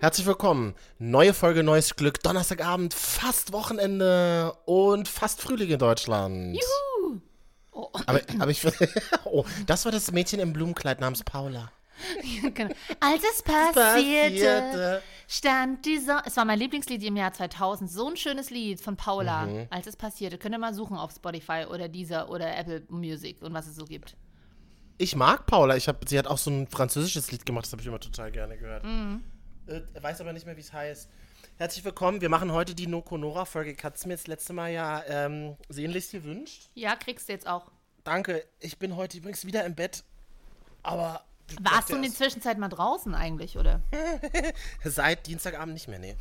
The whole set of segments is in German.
Herzlich willkommen. Neue Folge, neues Glück. Donnerstagabend, fast Wochenende und fast Frühling in Deutschland. Juhu! Aber, aber ich Oh, das war das Mädchen im Blumenkleid namens Paula. Genau. Als es passierte, stand die Sonne. Es war mein Lieblingslied im Jahr 2000. So ein schönes Lied von Paula. Als es passierte. Könnt ihr mal suchen auf Spotify oder Deezer oder Apple Music und was es so gibt. Ich mag Paula. Ich hab, sie hat auch so ein französisches Lied gemacht, das habe ich immer total gerne gehört. Äh, weiß aber nicht mehr, wie es heißt. Herzlich willkommen. Wir machen heute die Noko Nora Folge. Ich hatte es mir das letzte Mal ja ähm, sehnlichst gewünscht. Ja, kriegst du jetzt auch. Danke. Ich bin heute übrigens wieder im Bett. Aber. Warst du in der Zwischenzeit mal draußen eigentlich, oder? Seit Dienstagabend nicht mehr, nee.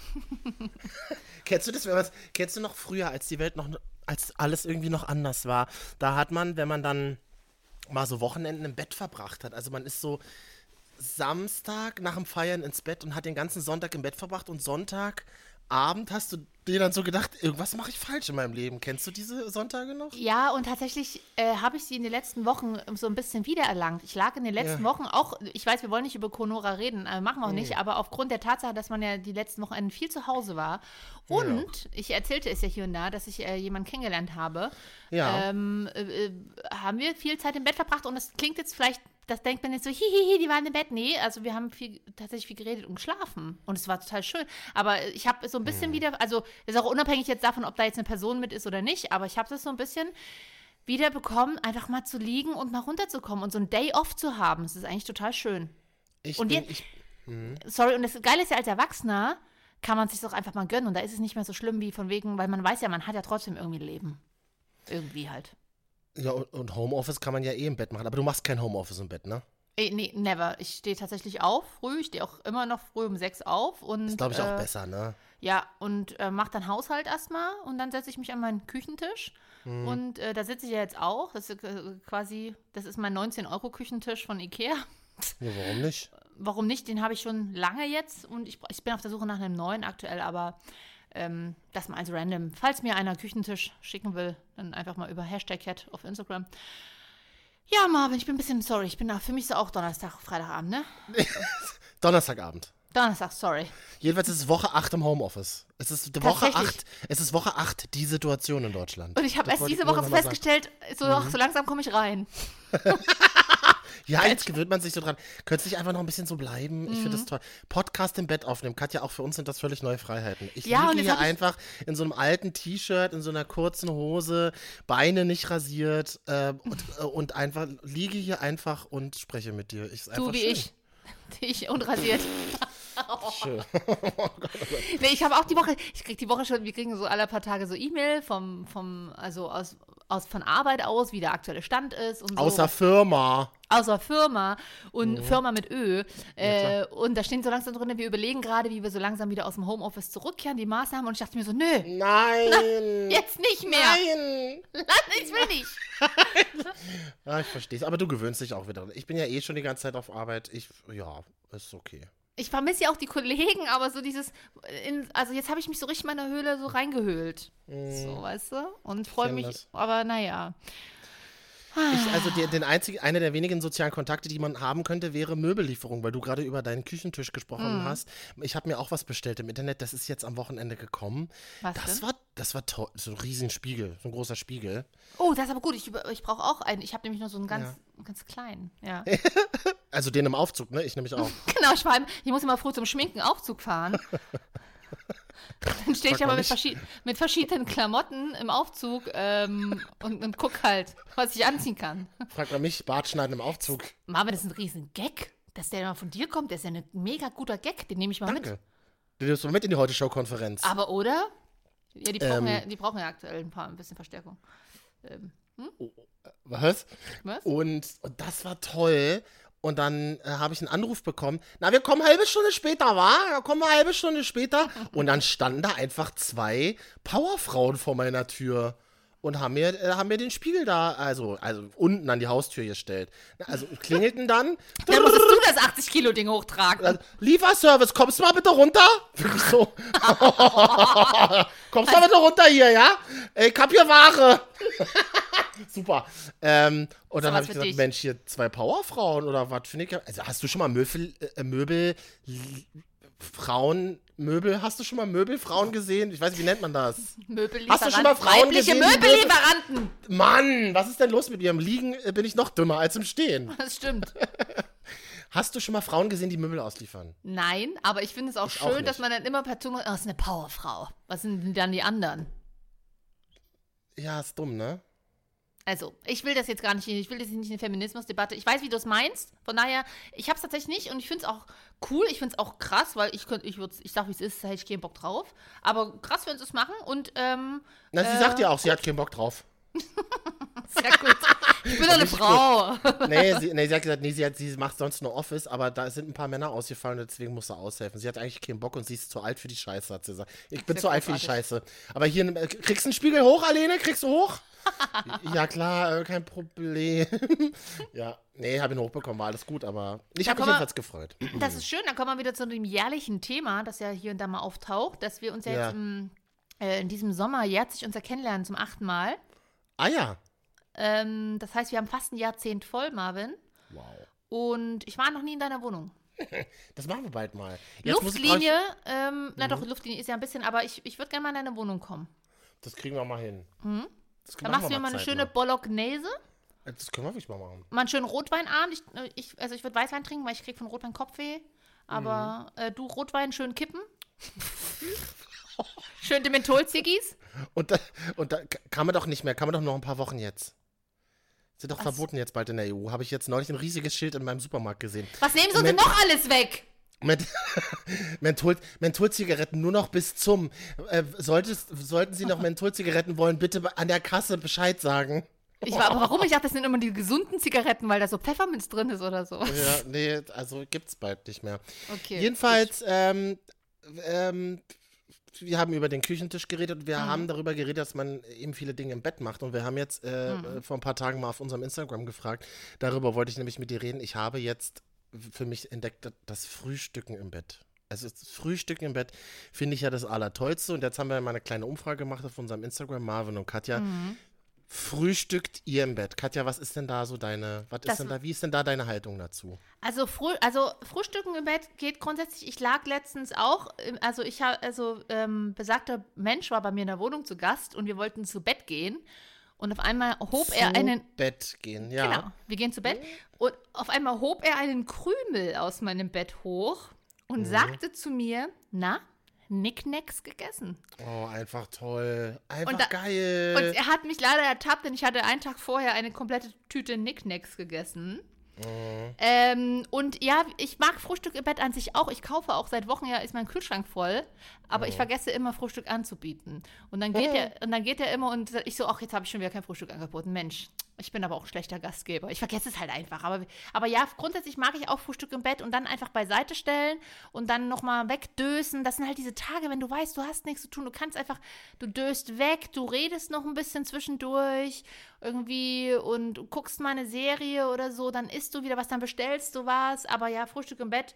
kennst du das, wenn man's- kennst du noch früher, als die Welt noch, als alles irgendwie noch anders war? Da hat man, wenn man dann mal so Wochenenden im Bett verbracht hat, also man ist so Samstag nach dem Feiern ins Bett und hat den ganzen Sonntag im Bett verbracht und Sonntagabend hast du dir dann so gedacht, irgendwas mache ich falsch in meinem Leben. Kennst du diese Sonntage noch? Ja, und tatsächlich äh, habe ich sie in den letzten Wochen so ein bisschen wiedererlangt. Ich lag in den letzten Ja. Wochen auch, ich weiß, wir wollen nicht über Conora reden, äh, machen wir auch nicht, aber aufgrund der Tatsache, dass man ja die letzten Wochenenden viel zu Hause war und ich erzählte es ja hier und da, dass ich äh, jemanden kennengelernt habe, Ja. ähm, äh, äh, haben wir viel Zeit im Bett verbracht und das klingt jetzt vielleicht, das denkt man jetzt so, hihihi, die waren im Bett. Nee, also wir haben viel, tatsächlich viel geredet und geschlafen und es war total schön. Aber ich habe so ein bisschen wieder, also ist auch unabhängig jetzt davon, ob da jetzt eine Person mit ist oder nicht, aber ich habe das so ein bisschen wieder bekommen, einfach mal zu liegen und mal runterzukommen und so ein Day off zu haben. Das ist eigentlich total schön. Ich Und bin, jetzt- ich, Sorry, und das Geile ist ja, als Erwachsener kann man sich auch einfach mal gönnen und da ist es nicht mehr so schlimm wie von wegen, weil man weiß ja, man hat ja trotzdem irgendwie ein Leben. Irgendwie halt. Ja, und, Homeoffice kann man ja eh im Bett machen, aber du machst kein Homeoffice im Bett, ne? Ey, nee, never. Ich stehe tatsächlich auf früh. Ich stehe auch immer noch früh um sechs auf. Und, Das glaube ich auch äh, besser, ne? Ja, und äh, mache dann Haushalt erstmal und dann setze ich mich an meinen Küchentisch. Mhm. Und äh, da sitze ich ja jetzt auch. Das ist äh, quasi, das ist mein 19-Euro-Küchentisch von Ikea. Ja, warum nicht? Warum nicht? Den habe ich schon lange jetzt und ich, ich bin auf der Suche nach einem neuen aktuell, aber ähm, das mal als random. Falls mir einer Küchentisch schicken will, dann einfach mal über Hashtag Cat auf Instagram. Ja, Marvin, ich bin ein bisschen sorry. Ich bin da, für mich ist auch Donnerstag, Freitagabend, ne? Donnerstagabend. Donnerstag, sorry. Jedenfalls ist es Woche 8 im Homeoffice. Es ist Woche Tatsächlich. 8. Es ist Woche 8 die Situation in Deutschland. Und ich habe erst diese Woche festgestellt, so, ach, so langsam komme ich rein. Ja, jetzt gewöhnt man sich so dran. Nicht einfach noch ein bisschen so bleiben? Ich Mhm. finde das toll. Podcast im Bett aufnehmen. Katja, auch für uns sind das völlig neue Freiheiten. Ich Ja, liege hier ich- einfach in so einem alten T-Shirt, in so einer kurzen Hose, Beine nicht rasiert äh, und, äh, und einfach liege hier einfach und spreche mit dir. Ich, Du wie schön. ich. Ich unrasiert. Schön. Nee, ich habe auch die Woche, ich krieg die Woche schon, wir kriegen so alle paar Tage so E-Mail vom, vom, also aus, aus von Arbeit aus, wie der aktuelle Stand ist und so. Außer Firma. außer Firma und Mhm. Firma mit Ö. Äh, und da stehen so langsam drin, wir überlegen gerade, wie wir so langsam wieder aus dem Homeoffice zurückkehren, die Maßnahmen. Und ich dachte mir so, nö, Nein. jetzt nicht mehr. Nein. Ich will nicht. Ja, ich verstehe es. Aber du gewöhnst dich auch wieder. Ich bin ja eh schon die ganze Zeit auf Arbeit. Ich, ja, ist okay. Ich vermisse ja auch die Kollegen, aber so dieses, in, also jetzt habe ich mich so richtig in meine Höhle so reingehöhlt. So, weißt du? Und freue mich, das. aber naja. Ich, also der, den einzigen, einer der wenigen sozialen Kontakte, die man haben könnte, wäre Möbellieferung, weil du gerade über deinen Küchentisch gesprochen Mhm. hast. Ich habe mir auch was bestellt im Internet, das ist jetzt am Wochenende gekommen. Was das denn? war, das war toll, so ein riesen Spiegel, so ein großer Spiegel. Oh, das ist aber gut. Ich, ich brauche auch einen. Ich habe nämlich nur so einen ganz, ganz kleinen. Ja. Also den im Aufzug, ne? Ich nämlich auch. genau, ich, war, ich muss immer früh zum Schminken Aufzug fahren. Dann stehe ich aber mit, nicht. verschied mit verschiedenen Klamotten im Aufzug ähm, und, und guck halt, was ich anziehen kann. Frag mal mich, Bartschneiden im Aufzug. Marvin, das ist ein riesen Gag. Dass der mal von dir kommt, der ist ja ein mega guter Gag. Den nehme ich mal Danke. mit. Den nimmst du mal mit in die Heute-Show-Konferenz. Aber, oder? Ja, die brauchen, Ähm. ja, die brauchen ja aktuell ein paar, ein bisschen Verstärkung. Ähm, Was? Was? Und, und das war toll. Und dann äh, habe ich einen Anruf bekommen. Na, wir kommen halbe Stunde später, wa? Da kommen wir halbe Stunde später. Und dann standen da einfach zwei Powerfrauen vor meiner Tür und haben mir, äh, haben mir den Spiegel da, also, also unten an die Haustür gestellt. Also klingelten dann. Dann musstest du das 80-Kilo-Ding hochtragen. Dann, Lieferservice, kommst du mal bitte runter? Wirklich so. kommst du mal bitte runter hier, ja? Ich hab hier Ware. Super. Ähm, und dann habe ich gesagt, dich. Mensch, hier zwei Powerfrauen oder was finde ich? Also hast du schon mal Möbel, äh, Möbel, Frauen, Möbel, hast du schon mal Möbelfrauen gesehen? Ich weiß nicht, wie nennt man das? Möbellieferanten. Hast du schon mal Frauen Weibliche gesehen, Möbellieferanten. Mann, was ist denn los mit mir? Im Liegen äh, bin ich noch dümmer als im Stehen. Das stimmt. Hast du schon mal Frauen gesehen, die Möbel ausliefern? Nein, aber ich finde es auch Ich auch schön, dass nicht. man dann immer per Zunge, oh, ist eine Powerfrau. Was sind denn dann die anderen? Ja, ist dumm, ne? Also, ich will das jetzt gar nicht, ich will das nicht in eine Feminismusdebatte. Ich weiß, wie du es meinst. Von daher, ich habe es tatsächlich nicht und ich finde es auch cool. Ich finde es auch krass, weil ich könnte, ich würde, ich sag, wie es ist, da hätte ich keinen Bock drauf. Aber krass, wenn sie es machen und, ähm, Na, sie Äh. sagt ja auch, sie hat keinen Bock drauf. sehr gut. Ich bin doch eine Frau. Nee, sie, nee, sie hat gesagt, nee, sie, hat, sie macht sonst nur Office, aber da sind ein paar Männer ausgefallen und deswegen muss sie aushelfen. Sie hat eigentlich keinen Bock und sie ist zu alt für die Scheiße, hat sie gesagt. Ich bin ja zu alt für die. Scheiße. Aber hier, äh, kriegst du einen Spiegel hoch, Alene? Kriegst du hoch? ja, klar, äh, kein Problem. ja, nee, habe ihn hochbekommen, war alles gut, aber ich habe mich jedenfalls gefreut. Das ist schön, dann kommen wir wieder zu dem jährlichen Thema, das ja hier und da mal auftaucht, dass wir uns ja, Ja. jetzt im, äh, in diesem Sommer jährt sich unser Kennenlernen zum achten Mal. Ah ja. Ähm, das heißt, wir haben fast ein Jahrzehnt voll, Marvin. Wow. Und ich war noch nie in deiner Wohnung. Das machen wir bald mal. Jetzt muss ich- Mhm. Luftlinie, ähm, na doch, Luftlinie ist ja ein bisschen, aber ich, ich würde gerne mal in deine Wohnung kommen. Das kriegen wir mal hin. Das Dann machst du mir mal eine zeitnah. schöne Bolognese, Das können wir wirklich mal machen. mal einen schönen Rotweinabend. Ich, äh, ich, also ich würde Weißwein trinken, weil ich krieg von Rotwein Kopfweh. Aber Mhm. äh, du Rotwein schön kippen. schön die Mentholziggis. Und, da, und da kann man doch nicht mehr, kann man doch noch ein paar Wochen jetzt. Sind doch verboten jetzt bald in der EU. Habe ich jetzt neulich ein riesiges Schild in meinem Supermarkt gesehen. Was nehmen sie denn Moment. noch alles weg? Ment Menthol Mentholzigaretten nur noch bis zum. Äh, solltest, sollten Sie noch Mentholzigaretten wollen, bitte an der Kasse Bescheid sagen. Ich war, aber warum? Ich dachte, das sind immer die gesunden Zigaretten, weil da so Pfefferminz drin ist oder so. Ja, nee, also gibt's bald nicht mehr. Okay. Jedenfalls, ähm, ähm, wir haben über den Küchentisch geredet und wir Mhm. haben darüber geredet, dass man eben viele Dinge im Bett macht. Und wir haben jetzt äh, Mhm. vor ein paar Tagen mal auf unserem Instagram gefragt. Darüber wollte ich nämlich mit dir reden. Ich habe jetzt für mich entdeckt, das Frühstücken im Bett. Also das Frühstücken im Bett finde ich ja das Allertollste. Und jetzt haben wir mal eine kleine Umfrage gemacht auf unserem Instagram, Marvin und Katja. Mhm. Frühstückt ihr im Bett? Katja, was ist denn da so deine, was Das- ist denn da, wie ist denn da deine Haltung dazu? Also, Früh, also Frühstücken im Bett geht grundsätzlich. Ich lag letztens auch, im- also ich habe, also ähm, besagter Mensch war bei mir in der Wohnung zu Gast und wir wollten zu Bett gehen und auf einmal hob er Zu einen, Bett gehen, ja. genau, wir gehen zu Bett und auf einmal hob er einen Krümel aus meinem Bett hoch und sagte zu mir, na, Nicknacks gegessen. Oh, einfach toll. Einfach Und da- geil. Und er hat mich leider ertappt, denn ich hatte einen Tag vorher eine komplette Tüte Nicknacks gegessen. Ähm, und ja, ich mag Frühstück im Bett an sich auch. Ich kaufe auch seit Wochen ja, ist mein Kühlschrank voll. Aber ich vergesse immer, Frühstück anzubieten. Und dann geht er, und dann geht er immer und ich so, ach, jetzt habe ich schon wieder kein Frühstück angeboten. Mensch, ich bin aber auch ein schlechter Gastgeber. Ich vergesse es halt einfach. Aber, aber ja, grundsätzlich mag ich auch Frühstück im Bett und dann einfach beiseite stellen und dann nochmal wegdösen. Das sind halt diese Tage, wenn du weißt, du hast nichts zu tun. Du kannst einfach, du döst weg, du redest noch ein bisschen zwischendurch irgendwie und guckst mal eine Serie oder so, dann isst du wieder was, dann bestellst du was. Aber ja, Frühstück im Bett.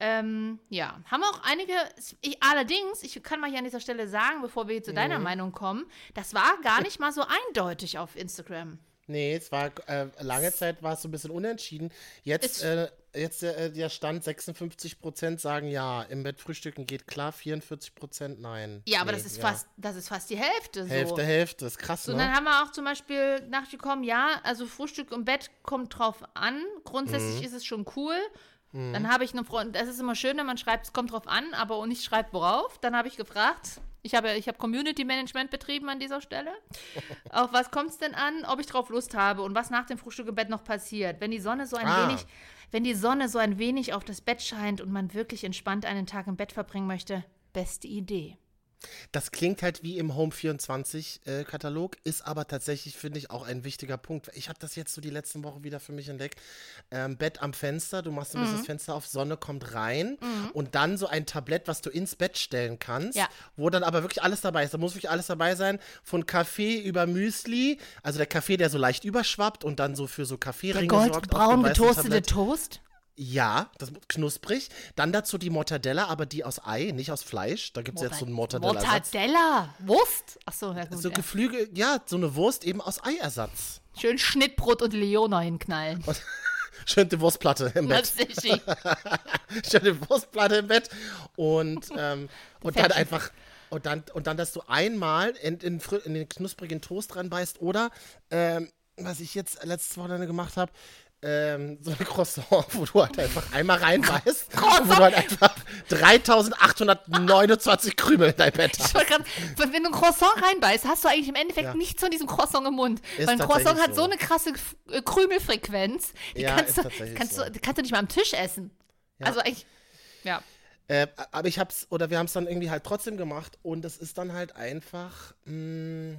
Ähm, ja, haben auch einige, ich, allerdings, ich kann mal hier an dieser Stelle sagen, bevor wir zu deiner Meinung kommen, das war gar nicht mal so eindeutig auf Instagram. Nee, es war äh, lange Zeit war es so ein bisschen unentschieden. Jetzt, äh, jetzt äh, der Stand 56% sagen ja, im Bett frühstücken geht klar, 44% nein. Ja, aber Nee, das ist ja. fast, das ist fast die Hälfte. Hälfte, so. Hälfte, ist krass, So, ne? dann haben wir auch zum Beispiel nachgekommen, ja, also Frühstück im Bett kommt drauf an. Grundsätzlich Mhm. ist es schon cool. Dann habe ich eine Freundin, das ist immer schön, wenn man schreibt, es kommt drauf an, aber nicht schreibt, worauf. Dann habe ich gefragt, ich habe, ich habe Community Management betrieben an dieser Stelle. Auf was kommt es denn an, ob ich drauf Lust habe und was nach dem Frühstück im Bett noch passiert? Wenn die Sonne so ein Ah. wenig, wenn die Sonne so ein wenig auf das Bett scheint und man wirklich entspannt einen Tag im Bett verbringen möchte, beste Idee. Das klingt halt wie im Home 24 äh, Katalog, ist aber tatsächlich, finde ich, auch ein wichtiger Punkt. Ich habe das jetzt so die letzten Wochen wieder für mich entdeckt. Ähm, Bett am Fenster, du machst ein bisschen Mhm. das Fenster auf, Sonne kommt rein und dann so ein Tablett, was du ins Bett stellen kannst, Ja. wo dann aber wirklich alles dabei ist. Da muss wirklich alles dabei sein, von Kaffee über Müsli, also der Kaffee, der so leicht überschwappt und dann so für so Der Kaffeeringe sorgt. auf goldbraun getoastete. Toast? Ja, das knusprig. Dann dazu die Mortadella, aber die aus Ei, nicht aus Fleisch. Da gibt es jetzt so einen Mortadella-Ersatz. Mortadella. Wurst? Achso, ja gut. So ja. Geflügel, ja, so eine Wurst eben aus Eiersatz. Schön Schnittbrot und Leona hinknallen. Schön die Wurstplatte im Bett. Schön die Wurstplatte im Bett. Und, ähm, und dann einfach. Und dann, und dann, dass du einmal in, in, in den knusprigen Toast reinbeißt oder, ähm, was ich jetzt letztes Wochenende gemacht habe, ähm, so ein Croissant, wo du halt einfach einmal reinbeißt und wo du halt einfach 3829 Krümel in dein Bett hast. Grad, wenn du ein Croissant reinbeißt, hast du eigentlich im Endeffekt Ja. nichts von diesem Croissant im Mund. Ist Weil ein Croissant hat so eine krasse äh, Krümelfrequenz. Die Ja, kannst, du, kannst, so. du, kannst du nicht mal am Tisch essen. Also eigentlich, ja. Äh, aber ich hab's, oder wir haben es dann irgendwie halt trotzdem gemacht und es ist dann halt einfach, mh,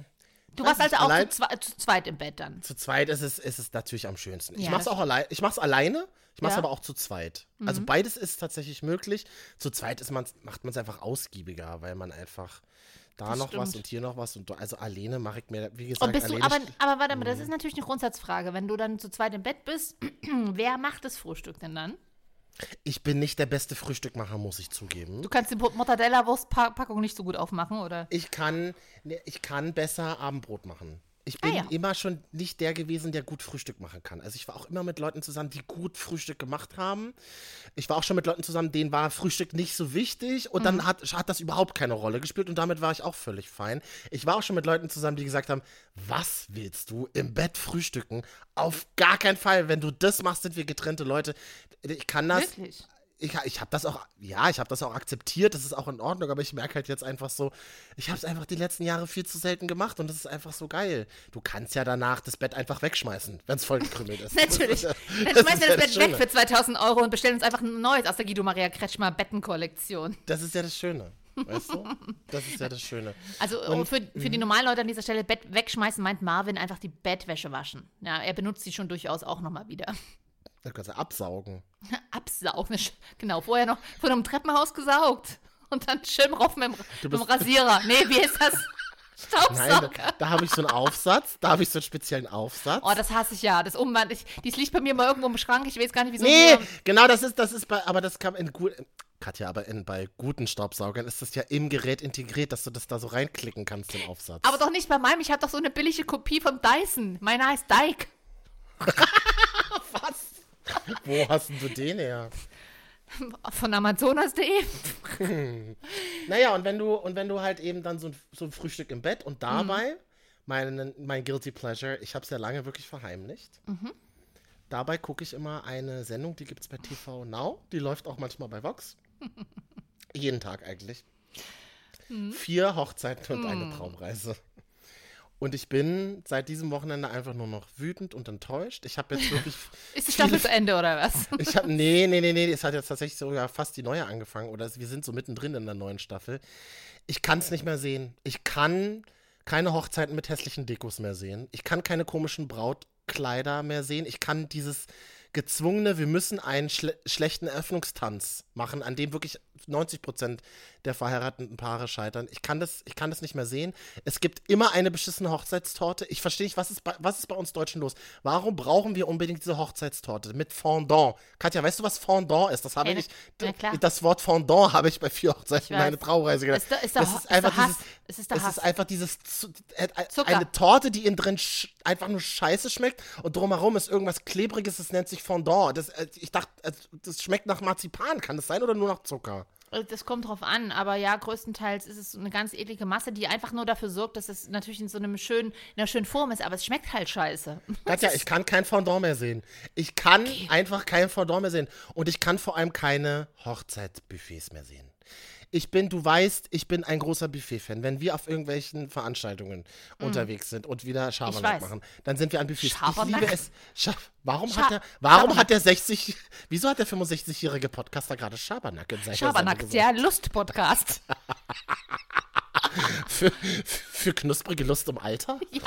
Du warst also auch allein- zu, zwe zu zweit im Bett dann. zu zweit ist es, ist es natürlich am schönsten. Ich Ja, mach's das- auch allein, ich mach's alleine, ich mach's Ja. Mhm. aber auch zu zweit. Also beides ist tatsächlich möglich. Zu zweit ist man's, macht man es einfach ausgiebiger, weil man einfach da Das noch was stimmt. und hier noch was und also alleine mache ich mir, wie gesagt, Und bist du, aber, aber warte mal, das ist natürlich eine Grundsatzfrage. Wenn du dann zu zweit im Bett bist, wer macht das Frühstück denn dann? Ich bin nicht der beste Frühstückmacher, muss ich zugeben. Du kannst die Mortadella-Wurstpackung nicht so gut aufmachen, oder? Ich kann, ne, ich kann besser Abendbrot machen. Ich Ah, bin ja. immer schon nicht der gewesen, der gut Frühstück machen kann. Also ich war auch immer mit Leuten zusammen, die gut Frühstück gemacht haben. Ich war auch schon mit Leuten zusammen, denen war Frühstück nicht so wichtig und Mhm. dann hat, hat das überhaupt keine Rolle gespielt und damit war ich auch völlig fein. Ich war auch schon mit Leuten zusammen, die gesagt haben, was willst du im Bett frühstücken? Auf gar keinen Fall. Wenn du das machst, sind wir getrennte Leute. Ich kann das Wirklich? ich, ich habe das auch, ja, ich habe das auch akzeptiert, das ist auch in Ordnung, aber ich merke halt jetzt einfach so, ich habe es einfach die letzten Jahre viel zu selten gemacht und das ist einfach so geil. Du kannst ja danach das Bett einfach wegschmeißen, wenn es vollgekrümmelt ist. Natürlich. Das Dann ja- schmeißen wir ja das Bett weg für 2000 Euro und bestellen uns einfach ein neues aus der Guido Maria Kretschmer Bettenkollektion. Das ist ja das Schöne, weißt du? Das ist ja das Schöne. Also Und- für, für die normalen Leute an dieser Stelle Bett wegschmeißen, meint Marvin einfach die Bettwäsche waschen. Ja, er benutzt sie schon durchaus auch nochmal wieder. Da kannst du absaugen. Absaugen. Genau, vorher noch von einem Treppenhaus gesaugt. Und dann schön rauf mit dem, mit dem Rasierer. Nee, wie ist das? Nein, da, Staubsauger. da habe ich so einen Aufsatz, da habe ich so einen speziellen Aufsatz. Oh, das hasse ich ja. Das Umwand, ich, dies liegt bei mir mal irgendwo im Schrank. Ich weiß gar nicht, wieso. nee, genau, das ist, das ist bei, aber das kam in gut. Katja, aber in, bei guten Staubsaugern ist das ja im Gerät integriert, dass du das da so reinklicken kannst, den Aufsatz. Aber doch nicht bei meinem. Ich habe doch so eine billige Kopie von Dyson. Meiner heißt Dyke. Wo hast du den her? Von Amazonas.de. Naja, und wenn du, und wenn du halt eben dann so ein, so ein Frühstück im Bett und dabei, Mhm. mein, mein Guilty Pleasure, ich habe es ja lange wirklich verheimlicht. Mhm. Dabei gucke ich immer eine Sendung, die gibt es bei TV Now, die läuft auch manchmal bei Vox. Jeden Tag eigentlich. Mhm. Vier Hochzeiten und eine Traumreise. Und ich bin seit diesem Wochenende einfach nur noch wütend und enttäuscht. Ich habe jetzt wirklich Ist die Staffel zu Ende oder was? ich habe nee, nee, nee, nee, es hat jetzt tatsächlich sogar fast die neue angefangen oder wir sind so mittendrin in der neuen Staffel. Ich kann es nicht mehr sehen. Ich kann keine Hochzeiten mit hässlichen Dekos mehr sehen. Ich kann keine komischen Brautkleider mehr sehen. Ich kann dieses gezwungene, wir müssen einen schle schlechten Eröffnungstanz machen, an dem wirklich 90 Prozent der verheirateten Paare scheitern. Ich kann, das, ich kann das nicht mehr sehen. Es gibt immer eine beschissene Hochzeitstorte. Ich verstehe nicht, was ist, bei, was ist bei uns Deutschen los? Warum brauchen wir unbedingt diese Hochzeitstorte mit Fondant? Katja, weißt du, was Fondant ist? Das habe Ja, ich. na. Das Wort Fondant habe ich bei vier Hochzeiten meine. Traureise gedacht. Ist der- ist der das ist einfach Hass. dieses. Es ist es ist einfach dieses äh, äh, Zucker. eine Torte, die innen drin einfach nur scheiße schmeckt und drumherum ist irgendwas klebriges, das nennt sich Fondant. Das, äh, ich dachte, äh, das schmeckt nach Marzipan. Kann das sein oder nur nach Zucker? Äh, Das kommt drauf an, aber ja, größtenteils ist es eine ganz eklige Masse, die einfach nur dafür sorgt, dass es natürlich in so einem schönen, in einer schönen Form ist, aber es schmeckt halt scheiße. Katja, ich kann kein Fondant mehr sehen. Ich kann einfach kein Fondant mehr sehen. Und ich kann vor allem keine Hochzeitsbuffets mehr sehen. Ich bin, du weißt, ich bin ein großer Buffet-Fan. Wenn wir auf irgendwelchen Veranstaltungen unterwegs sind und wieder Schabernack Mm. machen, dann sind wir an Buffets. Schabernack? Ich liebe es. Scha warum Scha- hat der, warum hat der 60, wieso hat der 65-jährige Podcaster gerade Schabernack in seiner Schabernack, ja, Lust-Podcast. für, für knusprige Lust im Alter? Ja.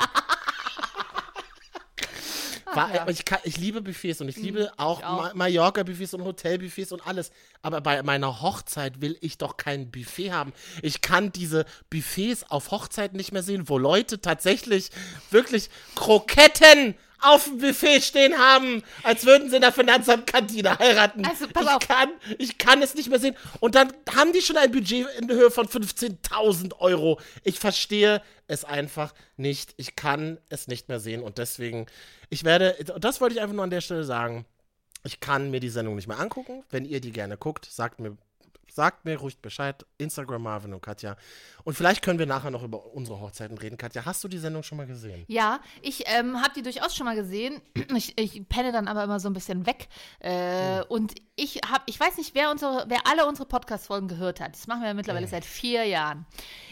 War, ich, kann, ich liebe Buffets und ich liebe auch, auch. Ma Mallorca-Buffets und Hotel-Buffets und alles. Aber bei meiner Hochzeit will ich doch kein Buffet haben. Ich kann diese Buffets auf Hochzeiten nicht mehr sehen, wo Leute tatsächlich wirklich Kroketten auf dem Buffet stehen haben, als würden sie in der Finanzamtkantine heiraten. Also, pass ich, auf. Kann, ich kann es nicht mehr sehen. Und dann haben die schon ein Budget in Höhe von 15.000 Euro. Ich verstehe es einfach nicht. Ich kann es nicht mehr sehen. Und deswegen, ich werde, das wollte ich einfach nur an der Stelle sagen. Ich kann mir die Sendung nicht mehr angucken. Wenn ihr die gerne guckt, sagt mir, sagt mir ruhig Bescheid. Instagram Marvin und Katja. Und vielleicht können wir nachher noch über unsere Hochzeiten reden. Katja, hast du die Sendung schon mal gesehen? Ja, ich ähm, habe die durchaus schon mal gesehen. Ich, ich penne dann aber immer so ein bisschen weg. Äh, Und ich habe, ich weiß nicht, wer unsere, wer alle unsere Podcast-Folgen gehört hat. Das machen wir ja mittlerweile seit vier Jahren.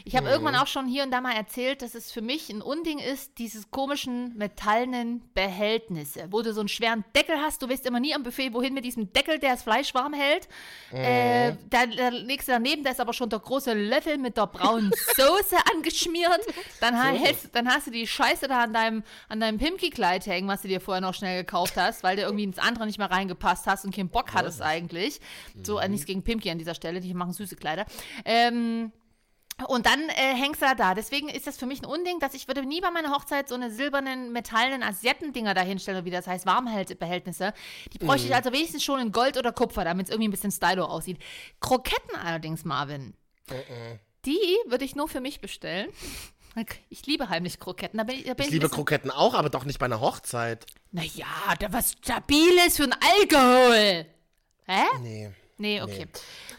Ich habe irgendwann auch schon hier und da mal erzählt, dass es für mich ein Unding ist, dieses komischen metallenen Behältnisse, wo du so einen schweren Deckel hast. Du weißt immer nie am Buffet, wohin mit diesem Deckel, der das Fleisch warm hält. Äh, da, legst du daneben, da ist aber schon der große Löffel mit der braunen Soße angeschmiert. Dann, ha- hältst, dann hast du die Scheiße da an deinem, an deinem Pimki-Kleid hängen, was du dir vorher noch schnell gekauft hast, weil du irgendwie ins andere nicht mehr reingepasst hast und keinen Bock hattest eigentlich. So, äh, nichts gegen Pimki an dieser Stelle, die machen süße Kleider. Ähm, und dann äh, hängst du da da. Deswegen ist das für mich ein Unding, dass ich würde nie bei meiner Hochzeit so eine silbernen, metallenen Assietten-Dinger da hinstellen, wie das heißt, Warmhaltebehältnisse. Die bräuchte ich also wenigstens schon in Gold oder Kupfer, damit es irgendwie ein bisschen stylo aussieht. Kroketten allerdings, Marvin, die würde ich nur für mich bestellen. Ich liebe heimlich Kroketten. Da bin ich, da bin Ich liebe Kroketten auch, aber doch nicht bei einer Hochzeit. Naja, da was Stabiles für ein Alkohol. Hä? Nee. Nee, okay.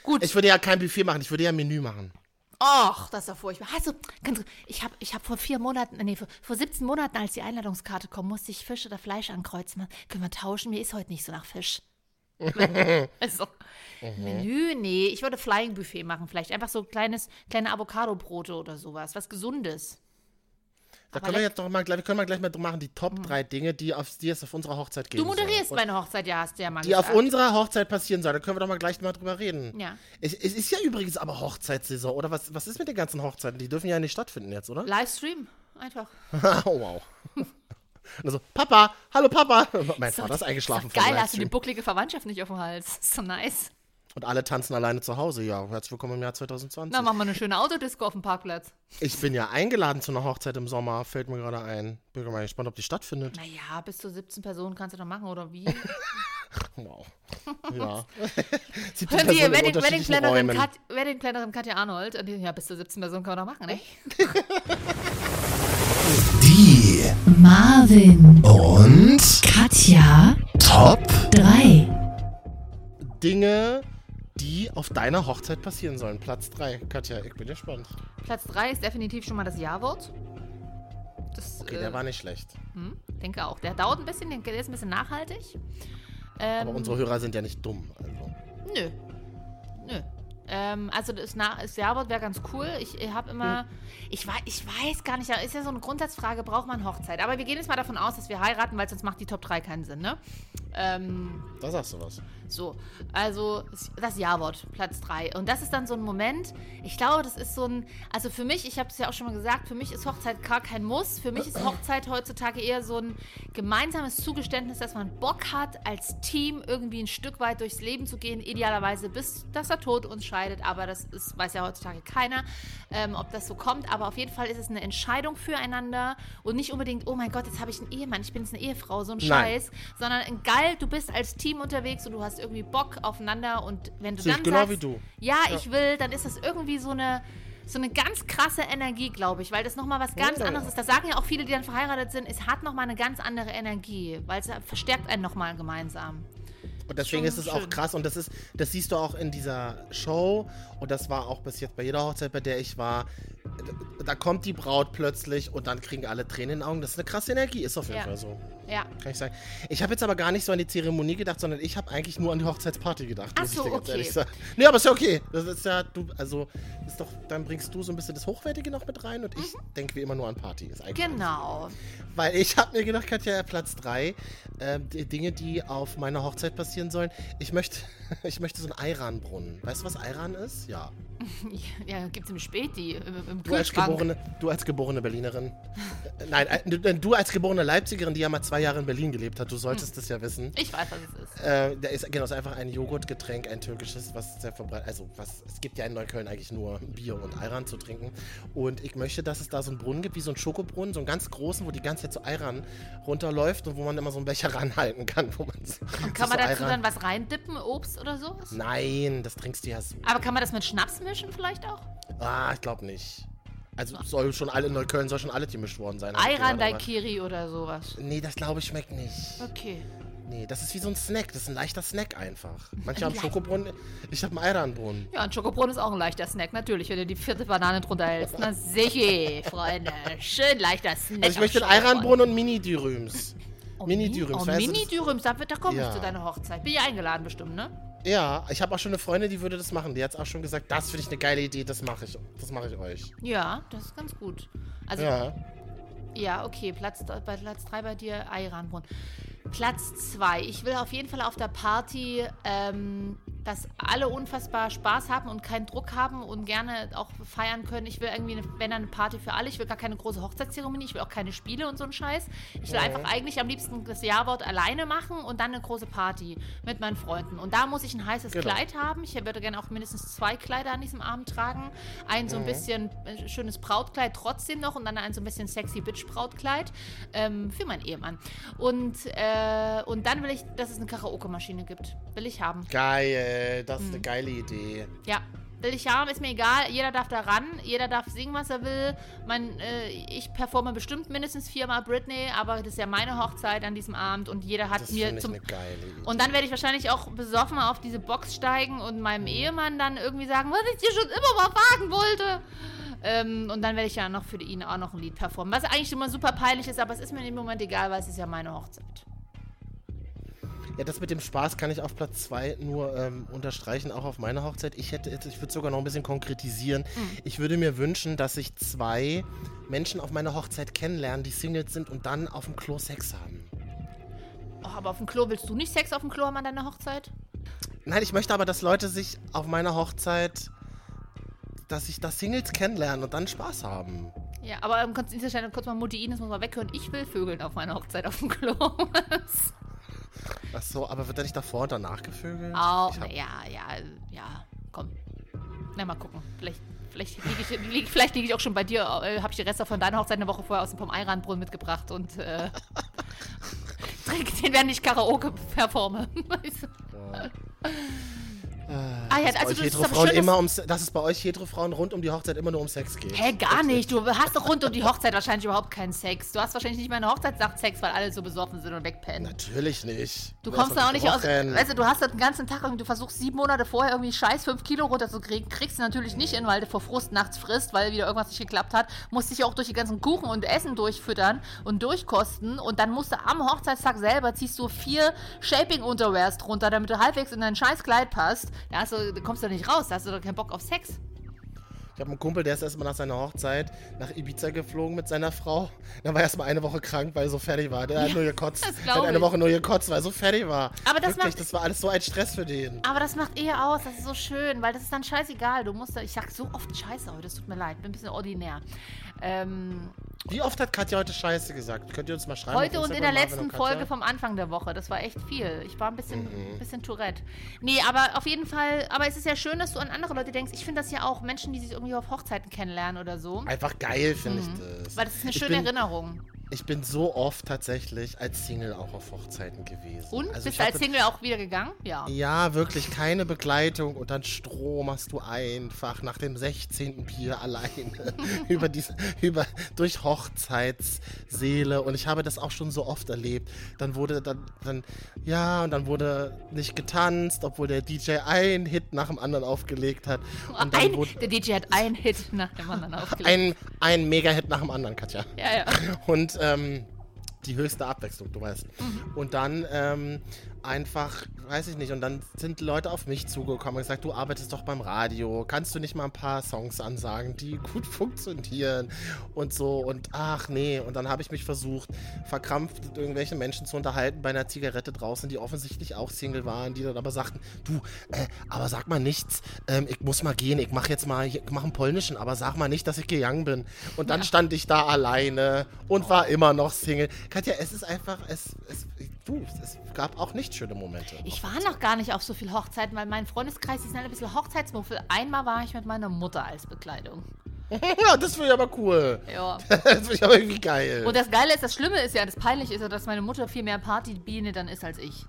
Gut. Ich würde ja kein Buffet machen, ich würde ja ein Menü machen. Och, das ist ja furchtbar. Also, ganz, ich habe ich hab vor vier Monaten, nee, vor, vor 17 Monaten, als die Einladungskarte kam, musste ich Fisch oder Fleisch ankreuzen. Man, können wir tauschen? Mir ist heute nicht so nach Fisch. also, Menü, nee. Ich würde Flying Buffet machen, vielleicht. Einfach so kleines, kleine Avocado-Brote oder sowas. Was Gesundes. Da können wir jetzt noch mal, gleich- wir können mal gleich mal machen, die Top 3 Dinge, die, auf, die es auf unserer Hochzeit geben Du moderierst soll. meine Hochzeit, ja, hast du ja mal Die auf gesagt. unserer Hochzeit passieren soll. Da können wir doch mal gleich mal drüber reden. Ja. Es, es ist ja übrigens aber Hochzeitssaison, oder? Was, was ist mit den ganzen Hochzeiten? Die dürfen ja nicht stattfinden jetzt, oder? Livestream, einfach. oh, wow. Also, Papa, hallo Papa. Mein So, Vater ist eingeschlafen vom geil, hast du die bucklige Verwandtschaft nicht auf dem Hals. So nice. Und alle tanzen alleine zu Hause. Ja, herzlich willkommen im Jahr 2020. Na, machen wir eine schöne Autodisco auf dem Parkplatz. Ich bin ja eingeladen zu einer Hochzeit im Sommer, fällt mir gerade ein. Bin mal gespannt, ob die stattfindet. Naja, bis zu 17 Personen kannst du doch machen, oder wie? Wow. Ja. 17 Hören Sie, Personen in Wedding, unterschiedlichen Wedding-Plannerin Räumen. Kat, Wedding-Plannerin Katja Arnold. Und die- Ja, bis zu 17 Personen kann man doch machen, ne? Die Marvin, und Katja, Top 3. Dinge, die auf deiner Hochzeit passieren sollen. Platz 3. Katja, ich bin gespannt. Platz 3 ist definitiv schon mal das Ja-Wort. Das, Okay, äh, der war nicht schlecht. hm, denke auch. Der dauert ein bisschen, der ist ein bisschen nachhaltig. Ähm, Aber unsere Hörer sind ja nicht dumm. Also. Nö. Nö. Ähm, also das, Na- das Ja-Wort wäre ganz cool. Ich, ich habe immer, ich, wei- ich weiß gar nicht, ist ja so eine Grundsatzfrage, braucht man Hochzeit? Aber wir gehen jetzt mal davon aus, dass wir heiraten, weil sonst macht die Top 3 keinen Sinn, ne? Ähm, Da sagst du was. So, also das Ja-Wort, Platz 3. Und das ist dann so ein Moment, ich glaube, das ist so ein, also für mich, ich habe es ja auch schon mal gesagt, für mich ist Hochzeit gar kein Muss. Für mich ist Hochzeit heutzutage eher so ein gemeinsames Zugeständnis, dass man Bock hat, als Team irgendwie ein Stück weit durchs Leben zu gehen, idealerweise bis, dass der Tod uns scheidet. Aber das ist, weiß ja heutzutage keiner, ähm, ob das so kommt. Aber auf jeden Fall ist es eine Entscheidung füreinander und nicht unbedingt, oh mein Gott, jetzt habe ich einen Ehemann, ich bin jetzt eine Ehefrau, so ein Nein. Scheiß, sondern ein geil, du bist als Team unterwegs und du hast irgendwie Bock aufeinander und wenn du Sehe dann genau sagst, wie du. ja, ich will, dann ist das irgendwie so eine so eine ganz krasse Energie, glaube ich, weil das nochmal was ganz Ja, ja. anderes ist. Das sagen ja auch viele, die dann verheiratet sind, es hat nochmal eine ganz andere Energie, weil es verstärkt einen nochmal gemeinsam. Und deswegen ist es auch krass und das ist, das siehst du auch in dieser Show und das war auch bis jetzt bei jeder Hochzeit, bei der ich war. Da kommt die Braut plötzlich und dann kriegen alle Tränen in den Augen. Das ist eine krasse Energie, ist auf jeden Ja. Fall so. Ja. Kann ich sagen. Ich habe jetzt aber gar nicht so an die Zeremonie gedacht, sondern ich habe eigentlich nur an die Hochzeitsparty gedacht. Ach muss ich so, okay. ehrlich sagen. Nee, aber ist ja okay. Das ist ja, du, also, ist doch, dann bringst du so ein bisschen das Hochwertige noch mit rein und ich denke wie immer nur an Party. Mhm. Genau. weil ich habe mir gedacht, Katja, Platz 3, ähm, die Dinge, die auf meiner Hochzeit passieren sollen. Ich möchte, ich möchte so einen Eiran-Brunnen. Weißt du, was Eiran ist? Ja. Ja, gibt's im Späti, im, im Du als, geborene, du als geborene Berlinerin. Äh, Nein, äh, du, als geborene Leipzigerin, die ja mal zwei Jahre in Berlin gelebt hat, du solltest das ja wissen. Ich weiß, was es ist. Äh, da ist genau, es ist einfach ein Joghurtgetränk, ein türkisches, was sehr verbreitet. Also, was, es gibt ja in Neukölln eigentlich nur Bier und Ayran zu trinken. Und ich möchte, dass es da so einen Brunnen gibt, wie so einen Schokobrunnen, so einen ganz großen, wo die ganze Zeit so Ayran runterläuft und wo man immer so einen Becher ranhalten kann. Wo man so, Kann so man dazu Ayran- dann was reindippen, Obst oder sowas? Nein, das trinkst du ja so. Aber kann man das mit Schnaps mischen vielleicht auch? Ah, ich glaube nicht. Also soll schon alle in Neukölln soll schon alle gemischt worden sein. Ayran Daikiri oder sowas. Nee, das glaube ich schmeckt nicht. Okay. Nee, das ist wie so ein Snack. Das ist ein leichter Snack einfach. Manche haben Schokobrunnen, ich habe einen Ayranbrunnen. Ja, ein Schokobrot ist auch ein leichter Snack, natürlich, wenn du die vierte Banane drunter hältst. Na sicher, Freunde. Schön leichter Snack. Also ich möchte einen. Ayranbrunnen und Mini-Dürüms. Oh, Mini-Dürüms. Oh, Mini-Dürüms, da, wird- da komme Ja. ich zu deiner Hochzeit. Bin ja eingeladen bestimmt, ne? Ja, ich habe auch schon eine Freundin, die würde das machen. Die hat auch schon gesagt, das finde ich eine geile Idee, das mache ich. Das mache ich euch. Ja, das ist ganz gut. Also, ja, Ja. okay, Platz, bei Platz 3 bei dir, Ayranbrunnen. Platz 2. Ich will auf jeden Fall auf der Party, ähm, dass alle unfassbar Spaß haben und keinen Druck haben und gerne auch feiern können. Ich will irgendwie, eine, wenn dann eine Party für alle. Ich will gar keine große Hochzeitszeremonie. Ich will auch keine Spiele und so einen Scheiß. Ich will einfach eigentlich am liebsten das Jawort alleine machen und dann eine große Party mit meinen Freunden. Und da muss ich ein heißes Genau. Kleid haben. Ich würde gerne auch mindestens zwei Kleider an diesem Abend tragen. Ein so ein bisschen äh, schönes Brautkleid trotzdem noch und dann ein so ein bisschen sexy Bitch-Brautkleid ähm, für meinen Ehemann. Und, äh, und dann will ich, dass es eine Karaoke-Maschine gibt. Will ich haben. Geil, das Hm. ist eine geile Idee. Ja. Will ich haben, ist mir egal. Jeder darf da ran. Jeder darf singen, was er will. Mein, äh, ich performe bestimmt mindestens viermal Britney, aber das ist ja meine Hochzeit an diesem Abend und jeder hat Das mir ich zum. eine geile Idee. Und dann werde ich wahrscheinlich auch besoffen auf diese Box steigen und meinem Ehemann dann irgendwie sagen, was ich dir schon immer mal fragen wollte. Ähm, und dann werde ich ja noch für ihn auch noch ein Lied performen. Was eigentlich immer super peinlich ist, aber es ist mir im Moment egal, weil es ist ja meine Hochzeit. Ja, das mit dem Spaß kann ich auf Platz 2 nur ähm, unterstreichen, auch auf meiner Hochzeit. Ich hätte, ich würde sogar noch ein bisschen konkretisieren. Mhm. Ich würde mir wünschen, dass sich zwei Menschen auf meiner Hochzeit kennenlernen, die Singles sind und dann auf dem Klo Sex haben. Oh, aber auf dem Klo willst du nicht Sex auf dem Klo haben an deiner Hochzeit? Nein, ich möchte aber, dass Leute sich auf meiner Hochzeit, dass sich da Singles kennenlernen und dann Spaß haben. Ja, aber ähm, dieser Stelle kurz mal Mutti Ines muss mal weghören. Ich will Vögeln auf meiner Hochzeit auf dem Klo. Ach so, aber wird er nicht davor und danach gevögelt? Au, Ich hab- ja, ja, ja, komm. Na, mal gucken. Vielleicht, vielleicht liege ich, vielleicht lieg ich auch schon bei dir. Äh, Habe ich die Reste von deiner Hochzeit eine Woche vorher aus dem Pomeiranbrunnen mitgebracht und äh, trinke den, während ich Karaoke performe. Weißt du? Ah ja, also das ist aber schön, immer dass, um, dass es bei euch Heterofrauen rund um die Hochzeit immer nur um Sex geht. Hä, gar nicht. Du hast doch rund um die Hochzeit wahrscheinlich überhaupt keinen Sex. Du hast wahrscheinlich nicht mal eine Hochzeitsnacht Sex, weil alle so besoffen sind und wegpennen. Natürlich nicht. Du Erst kommst da auch nicht aus. Weißt du, du hast den ganzen Tag irgendwie, du versuchst sieben Monate vorher irgendwie scheiß fünf Kilo runterzukriegen, kriegst du natürlich nicht hin, weil du vor Frust nachts frisst, weil wieder irgendwas nicht geklappt hat. Musst dich auch durch die ganzen Kuchen und Essen durchfüttern und durchkosten und dann musst du am Hochzeitstag selber ziehst du vier Shaping-Unterwears drunter, damit du halbwegs in dein scheiß Kleid passt. Da, hast du, kommst du nicht raus, da hast du doch keinen Bock auf Sex. Ich habe einen Kumpel, der ist erstmal nach seiner Hochzeit nach Ibiza geflogen mit seiner Frau. Dann war er erstmal eine Woche krank, weil er so fertig war. Der hat nur gekotzt. Der hat eine. Woche nur gekotzt, weil er so fertig war. Aber das Wirklich, macht- das war alles so ein Stress für den. Aber das macht Ehe aus, das ist so schön, weil das ist dann scheißegal. Du musst da, ich sag so oft Scheiße heute, das tut mir leid, bin ein bisschen ordinär. Ähm, Wie oft hat Katja heute Scheiße gesagt? Könnt ihr uns mal schreiben? Heute und in der letzten? Folge vom Anfang der Woche. Das war echt viel. Ich war ein bisschen, Mhm. bisschen Tourette. Nee, aber auf jeden Fall, aber es ist ja schön, dass du an andere Leute denkst. Ich finde das ja auch Menschen, die sich irgendwie auf Hochzeiten kennenlernen oder so. Einfach geil, finde ich das. Weil das ist eine Ich schöne bin- Erinnerung. Ich bin so oft tatsächlich als Single auch auf Hochzeiten gewesen. Und? Also Bist du als Single auch wieder gegangen? Ja. Ja, wirklich keine Begleitung und dann stromerst du einfach nach dem 16. Bier alleine über diese, über, durch Hochzeitsseele und ich habe das auch schon so oft erlebt. Dann wurde dann, dann, ja, und dann wurde nicht getanzt, obwohl der DJ einen Hit nach dem anderen aufgelegt hat. Und Ein, wurde der DJ hat einen Hit nach dem anderen aufgelegt. ein, ein Mega-Hit nach dem anderen, Katja. ja, ja. Und ähm, die höchste Abwechslung, du weißt. Und dann, ähm, einfach, weiß ich nicht, und dann sind Leute auf mich zugekommen und gesagt, du arbeitest doch beim Radio, kannst du nicht mal ein paar Songs ansagen, die gut funktionieren und so und ach nee, und dann habe ich mich versucht, verkrampft mit irgendwelchen Menschen zu unterhalten bei einer Zigarette draußen, die offensichtlich auch Single waren, die dann aber sagten, du, äh, aber sag mal nichts, ähm, ich muss mal gehen, ich mache jetzt mal, ich mache einen polnischen, aber sag mal nicht, dass ich gegangen bin. Und dann stand ich da alleine und war immer noch Single. Katja, es ist einfach, es, es, du, es gab auch nicht schöne Momente. Ich war noch gar nicht auf so viel Hochzeiten, weil mein Freundeskreis ist ein bisschen Hochzeitsmuffel. Einmal war ich mit meiner Mutter als Bekleidung. ja, das finde ich aber cool. Ja. Das finde ich aber irgendwie geil. Und das Geile ist, das Schlimme ist ja, das Peinliche ist ja, dass meine Mutter viel mehr Partybiene dann ist als ich.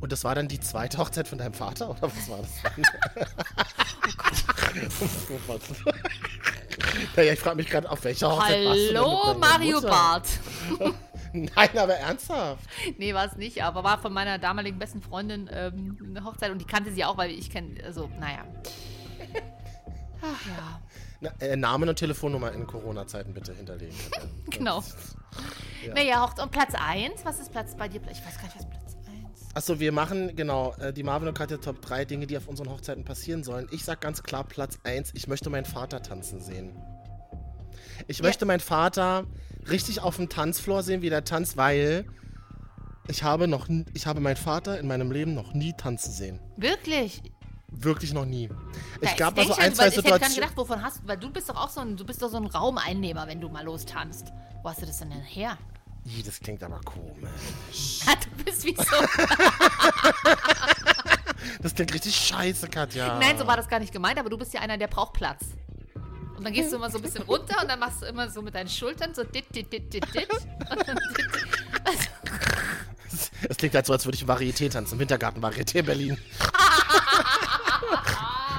Und das war dann die zweite Hochzeit von deinem Vater, oder was war das dann? oh Gott. naja, ich frage mich gerade, auf welcher Hochzeit warst du Hallo, mit deiner Mario Mutter? Nein, aber ernsthaft. Nee, war es nicht, aber war von meiner damaligen besten Freundin ähm, eine Hochzeit und die kannte sie auch, weil ich kenne, also, naja. Ach ja, Na, äh, Namen und Telefonnummer in Corona-Zeiten bitte hinterlegen. Genau. Ja. Naja, Hochzeit. Und Platz 1, was ist Platz bei dir? Ich weiß gar nicht, was Platz 1 Achso, wir machen, genau, äh, die Marvin und Katja Top 3 Dinge, die auf unseren Hochzeiten passieren sollen. Ich sag ganz klar Platz 1, ich möchte meinen Vater tanzen sehen. Ich Ja. möchte meinen Vater richtig auf dem Tanzfloor sehen, wie der tanzt, weil ich habe noch, ich habe meinen Vater in meinem Leben noch nie tanzen sehen. Wirklich? Wirklich noch nie. Ja, Ich gab mal so ein, zwei Ich hätte gar nicht Situationen. gedacht, wovon hast du, weil du bist doch auch so ein, du bist doch so ein Raumeinnehmer, wenn du mal los tanzt. Wo hast du das denn denn her? Ih, das klingt aber komisch. Du bist wie so. Das klingt richtig scheiße, Katja. Nein, so war das gar nicht gemeint, aber du bist ja einer, der braucht Platz. Und dann gehst du immer so ein bisschen runter und dann machst du immer so mit deinen Schultern so dit, dit, dit, dit, dit. Und dann dit. Also, Es klingt halt so, als würde ich Varieté tanzen, im Wintergarten Varieté Berlin.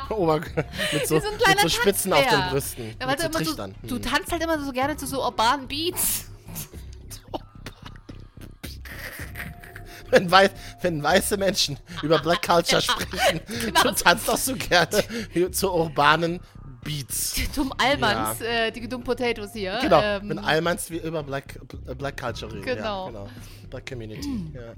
Ober mit so, so mit so Spitzen auf den. Brüsten. Ja, so immer so, Trichtern. du Hm. tanzt halt immer so gerne zu so urbanen Beats. wenn, wei wenn weiße Menschen über Black Culture sprechen, genau du tanzt doch so gerne zu urbanen Beats. Dumm Almans, äh, die dummen Potatoes hier. Genau, Ähm, wenn Allmanns wie über Black, Black Culture reden. Genau. Ja, genau. Black Community, ja.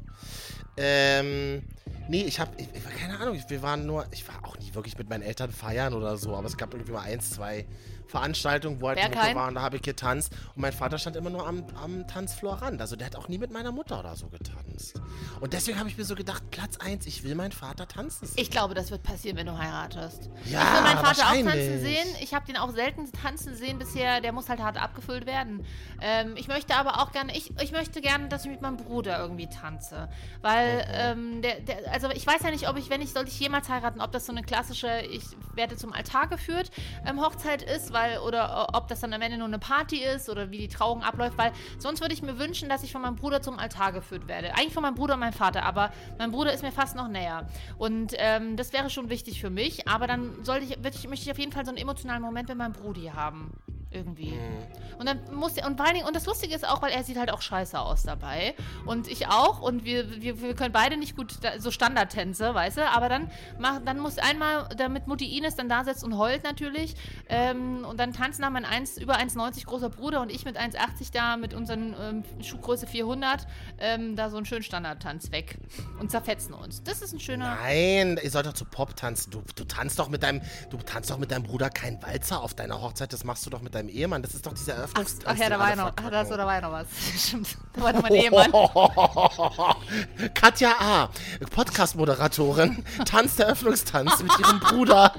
Ähm, nee, ich hab, ich, ich, keine Ahnung, wir waren nur, ich war auch nie wirklich mit meinen Eltern feiern oder so, aber es gab irgendwie mal eins, zwei Veranstaltungen, wo halt die Mutter war und da habe ich getanzt und mein Vater stand immer nur am, am Tanzflorrand, also der hat auch nie mit meiner Mutter oder so getanzt. Und deswegen habe ich mir so gedacht, Platz eins, ich will meinen Vater tanzen sehen. Ich glaube, das wird passieren, wenn du heiratest. Ja, ich will meinen Vater auch tanzen sehen. Ich habe den auch selten tanzen sehen bisher. Der muss halt hart abgefüllt werden. Ähm, ich möchte aber auch gerne, ich, ich möchte gerne, dass ich mit meinem Bruder irgendwie tanze. Weil, ähm, der, der, also ich weiß ja nicht, ob ich, wenn ich, sollte ich jemals heiraten, ob das so eine klassische, ich werde zum Altar geführt, ähm, Hochzeit ist, weil, oder ob das dann am Ende nur eine Party ist oder wie die Trauung abläuft, weil sonst würde ich mir wünschen, dass ich von meinem Bruder zum Altar geführt werde. Eigentlich von meinem Bruder und meinem Vater, aber mein Bruder ist mir fast noch näher. Und ähm, das wäre schon wichtig für mich, aber dann sollte ich, ich, möchte ich auf jeden Fall so einen emotionalen Moment mit meinem Brudi haben. Irgendwie. Mhm. Und dann muss er, und vor allen Dingen, und das Lustige ist auch, weil er sieht halt auch scheiße aus dabei. Und ich auch. Und wir, wir, wir können beide nicht gut da, so Standardtänze, weißt du? Aber dann, mach, dann muss einmal, damit Mutti Ines dann da sitzt und heult natürlich. Ähm, und dann tanzen da mein 1, über 1,90 großer Bruder und ich mit 1,80 da mit unseren ähm, Schuhgröße 400 ähm, da so einen schönen Standardtanz weg. Und zerfetzen uns. Das ist ein schöner. Nein, ihr sollt doch zu Pop tanzen. Du, du tanzt doch mit deinem, du tanzt doch mit deinem Bruder keinen Walzer auf deiner Hochzeit. Das machst du doch mit deinem Ehemann. Das ist doch dieser Ach, Eröffnungstanz. ach ja, den da war noch, ach, verkacken. da, war ja noch was. Stimmt. Da war noch mein Ehemann. Katja A., Podcast-Moderatorin, tanzt der Öffnungstanz mit ihrem Bruder.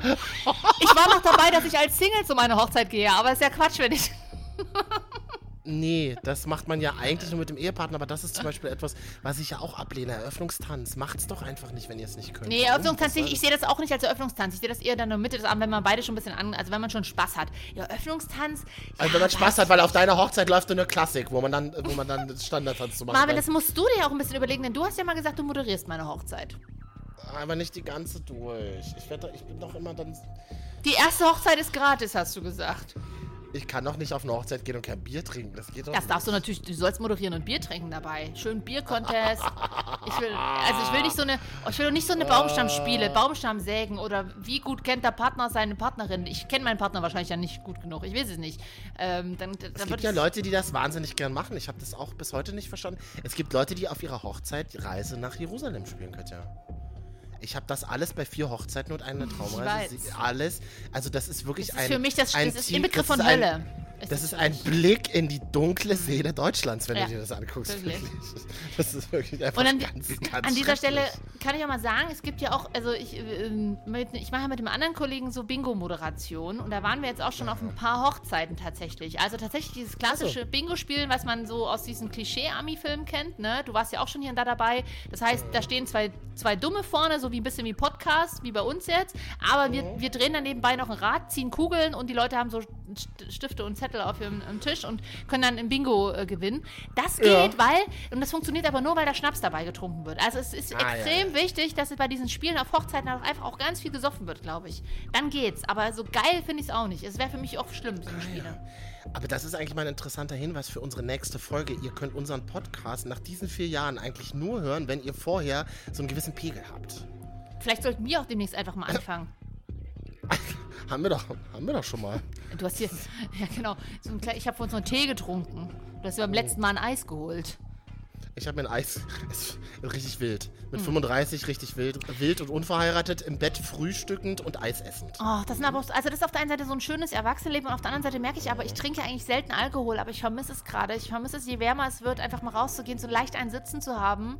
Ich war noch dabei, dass ich als Single zu meiner Hochzeit gehe, aber ist ja Quatsch, wenn ich. Nee, das macht man ja eigentlich nur mit dem Ehepartner, aber das ist zum Beispiel etwas, was ich ja auch ablehne. Eröffnungstanz. Macht's doch einfach nicht, wenn ihr es nicht könnt. Nee? Eröffnungstanz, Was ich, sehe das auch nicht als Eröffnungstanz. Ich sehe das eher dann nur Mitte des Abends, wenn man beide schon ein bisschen an. Also wenn man schon Spaß hat. Ja, Eröffnungstanz. Also ja, wenn man Spaß hat, weil auf deiner Hochzeit läuft nur eine Klassik, wo man dann, wo man dann Standardtanz zu machen Marvin, das musst du dir auch ein bisschen überlegen, denn du hast ja mal gesagt, du moderierst meine Hochzeit. Aber nicht die ganze durch. Ich, werd, ich bin doch immer dann. Die erste Hochzeit ist gratis, hast du gesagt. Ich kann doch nicht auf eine Hochzeit gehen und kein Bier trinken. Das geht doch Das nicht. darfst du natürlich, du sollst moderieren und Bier trinken dabei. Schön Bier-Contest. Ich will, also ich will nicht so eine, ich will doch nicht so eine Baumstammspiele, Baumstamm sägen oder wie gut kennt der Partner seine Partnerin. Ich kenne meinen Partner wahrscheinlich ja nicht gut genug. Ich weiß es nicht. Ähm, dann, dann Es gibt ja Leute, die das wahnsinnig gern machen. Ich habe das auch bis heute nicht verstanden. Es gibt Leute, die auf ihrer Hochzeit Reise nach Jerusalem spielen, Katja. Ich habe das alles bei vier Hochzeiten und einer Traumreise. Alles. Also das ist wirklich Das ist ein. für mich das, ein das ist Ziel- Inbegriff von ist ein- Hölle. Es Das ist für ein. Blick in die dunkle Seele Deutschlands, wenn Ja, du dir das anguckst. wirklich. Das ist wirklich einfach Und an, ganz, ganz an dieser Stelle kann ich auch mal sagen, es gibt ja auch, also ich, ähm, mit, ich mache ja mit dem anderen Kollegen so Bingo-Moderation und da waren wir jetzt auch schon auf ein paar Hochzeiten tatsächlich. Also tatsächlich dieses klassische Bingo-Spielen, was man so aus diesen Klischee-Ami-Filmen kennt, ne? Du warst ja auch schon hier und da dabei. Das heißt, da stehen zwei, zwei Dumme vorne, so wie ein bisschen wie Podcast, wie bei uns jetzt. Aber wir, wir drehen dann nebenbei noch ein Rad, ziehen Kugeln und die Leute haben so St- Stifte und Zettel auf ihrem Tisch und können dann im Bingo äh, gewinnen. Das geht, Ja. weil, und das funktioniert aber nur, weil da Schnaps dabei getrunken wird. Also es ist Ah, ja, extrem wichtig, dass bei diesen Spielen auf Hochzeiten auch einfach auch ganz viel gesoffen wird, glaube ich. Dann geht's. Aber so geil finde ich es auch nicht. Es wäre für mich auch schlimm, so eine Spiele. Aber das ist eigentlich mal ein interessanter Hinweis für unsere nächste Folge. Ihr könnt unseren Podcast nach diesen vier Jahren eigentlich nur hören, wenn ihr vorher so einen gewissen Pegel habt. Vielleicht sollten wir auch demnächst einfach mal anfangen. Haben wir doch, haben wir doch schon mal. Du hast hier, ja genau, so ein, ich habe vor uns noch einen Tee getrunken. Du hast dir beim letzten Mal ein Eis geholt. Ich habe mir ein Eis, es richtig wild. Mit 35 richtig wild, wild und unverheiratet, im Bett frühstückend und Eis essend. Oh, das sind aber, auch- also das ist auf der einen Seite so ein schönes Erwachsenenleben und auf der anderen Seite merke ich aber, ich trinke eigentlich selten Alkohol, aber ich vermisse es gerade. Ich vermisse es, je wärmer es wird, einfach mal rauszugehen, so leicht einen Sitzen zu haben.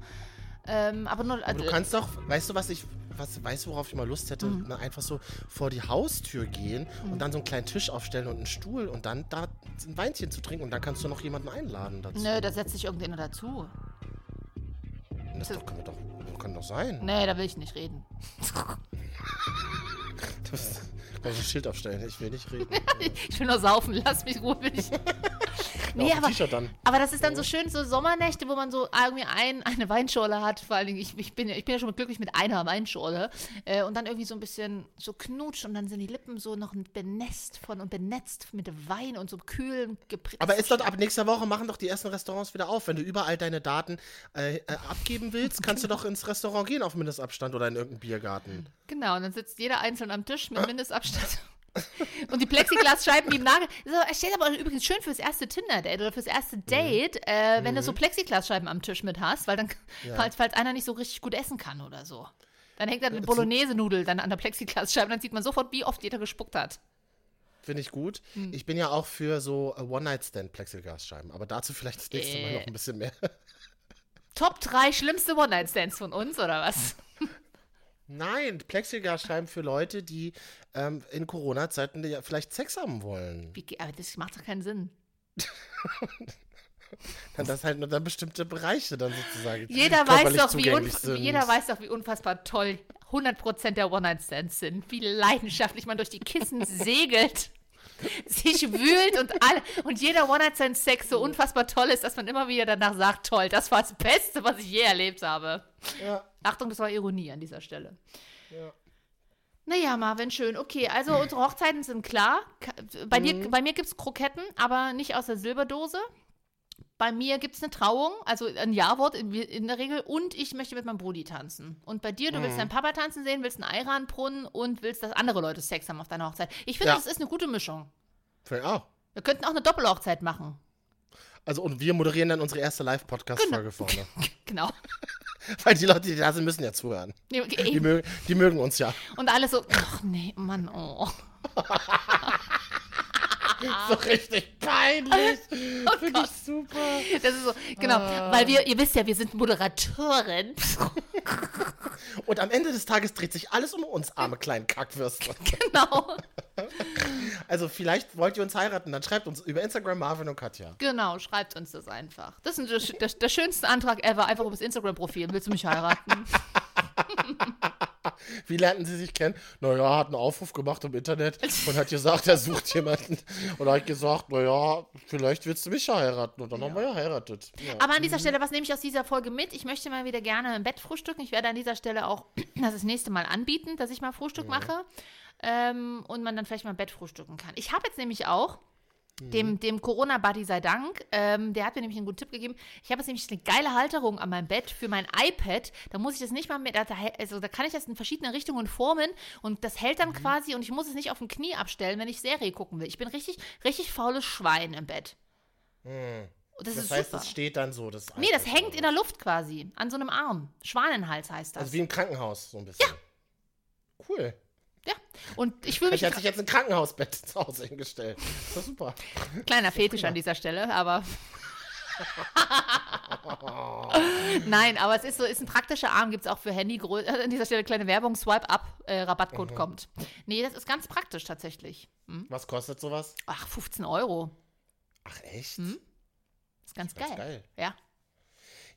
Ähm, aber nur, Aber also, du kannst doch, weißt du, was ich, was, weißt du, worauf ich mal Lust hätte? Mhm. Na, einfach so vor die Haustür gehen und dann so einen kleinen Tisch aufstellen und einen Stuhl und dann da ein Weinchen zu trinken und dann kannst du noch jemanden einladen dazu. nö, da setzt sich irgendjemand dazu. Und das doch, kann, doch, das kann doch sein. Nee, da will ich nicht reden. Das, kann ich ein Schild aufstellen, ich will nicht reden. Ich will nur saufen, lass mich ruhig. Nee, aber, dann. aber das ist dann so schön, so Sommernächte, wo man so irgendwie ein, eine Weinschorle hat. Vor allen Dingen, ich, ich, bin, ja- ich bin ja schon glücklich mit einer Weinschorle. Äh, und dann irgendwie so ein bisschen so knutscht und dann sind die Lippen so noch benässt von und benetzt mit Wein und so kühlen geprägt. Aber ist doch ab nächster Woche machen doch die ersten Restaurants wieder auf. Wenn du überall deine Daten äh, äh, abgeben willst, kannst du doch ins Restaurant gehen auf Mindestabstand oder in irgendeinen Biergarten. Genau, und dann sitzt jeder einzeln am Tisch mit Mindestabstand. Und die Plexiglasscheiben, die im Nagel. Das steht aber übrigens schön fürs erste Tinder-Date oder fürs erste Date, äh, wenn du so Plexiglasscheiben am Tisch mit hast, weil dann, falls, falls einer nicht so richtig gut essen kann oder so. Dann hängt da eine Bolognese-Nudel dann an der Plexiglasscheibe dann sieht man sofort, wie oft jeder gespuckt hat. Finde ich gut. Hm. Ich bin ja auch für so äh, One-Night-Stand-Plexiglasscheiben. Aber dazu vielleicht das nächste Mal Äh. noch ein bisschen mehr. Top 3 schlimmste One-Night-Stands von uns, oder was? Nein, Plexiglasscheiben für Leute, die ähm, in Corona-Zeiten ja vielleicht Sex haben wollen. Wie, aber das macht doch keinen Sinn. Dann das halt nur dann bestimmte Bereiche dann sozusagen. Jeder weiß, doch, wie sind. jeder weiß doch, wie unfassbar toll 100% der One-Night-Stands sind. Wie leidenschaftlich man durch die Kissen segelt, sich wühlt und alle und jeder One-Night-Stand-Sex so unfassbar toll ist, dass man immer wieder danach sagt, toll, das war das Beste, was ich je erlebt habe. Ja. Achtung, das war Ironie an dieser Stelle. Naja, Marvin, schön. Okay, also unsere Hochzeiten sind klar. Bei, dir, bei mir gibt es Kroketten, aber nicht aus der Silberdose. Bei mir gibt es eine Trauung, also ein Ja-Wort in, in der Regel. Und ich möchte mit meinem Brudi tanzen. Und bei dir, du willst deinen Papa tanzen sehen, willst einen Eiranbrunnen und willst, dass andere Leute Sex haben auf deiner Hochzeit. Ich finde, Ja. das ist eine gute Mischung. Finde auch. Wir könnten auch eine Doppelhochzeit machen. Also und wir moderieren dann unsere erste Live-Podcast-Folge vorne. Genau. Weil die Leute, die da sind, müssen ja zuhören. Nee, okay, Die, mögen, die mögen uns ja. Und alle so, ach nee, Mann, oh. So richtig peinlich. Oh Finde ich super. Das ist so, genau. Weil wir, ihr wisst ja, wir sind Moderatoren. Und am Ende des Tages dreht sich alles um uns, arme kleinen Kackwürste. genau. Also vielleicht wollt ihr uns heiraten, dann schreibt uns über Instagram Marvin und Katja. Genau, schreibt uns das einfach. Das ist der, der, der schönste Antrag ever, einfach über das Instagram-Profil. Willst du mich heiraten? Wie lernten sie sich kennen? Naja, hat einen Aufruf gemacht im Internet und hat gesagt, er sucht jemanden. Und hat gesagt, naja, vielleicht willst du mich heiraten. Und dann haben wir ja heiratet. Ja. Aber an dieser Stelle, was nehme ich aus dieser Folge mit? Ich möchte mal wieder gerne im Bett frühstücken. Ich werde an dieser Stelle auch das, das nächste Mal anbieten, dass ich mal Frühstück mache. Ähm, und man dann vielleicht mal im Bett frühstücken kann. Ich habe jetzt nämlich auch Dem, dem Corona-Buddy sei Dank. Ähm, der hat mir nämlich einen guten Tipp gegeben. Ich habe jetzt nämlich eine geile Halterung an meinem Bett für mein iPad. Da muss ich das nicht mal mehr, da, da- also da kann ich das in verschiedene Richtungen formen und das hält Mhm. dann quasi und ich muss es nicht auf dem Knie abstellen, wenn ich Serie gucken will. Ich bin richtig, richtig faules Schwein im Bett. Das, Mhm. Das ist heißt, super. es steht dann so. Das Nee, das hängt in der Luft quasi, an so einem Arm. Schwanenhals heißt das. Also wie im Krankenhaus, so ein bisschen. Ja. Cool. Ja. Und ich fühle mich Ich hat sich jetzt ein Krankenhausbett zu Hause hingestellt. Das ist super. Kleiner Fetisch an dieser Stelle, aber. Nein, aber es ist so, ist ein praktischer Arm, gibt es auch für Handy. Äh, An dieser Stelle kleine Werbung, Swipe up, äh, Rabattcode kommt. Nee, das ist ganz praktisch tatsächlich. Hm? Was kostet sowas? Ach, 15 Euro. Ach, echt? Ist ganz, Ganz geil. geil. Ja.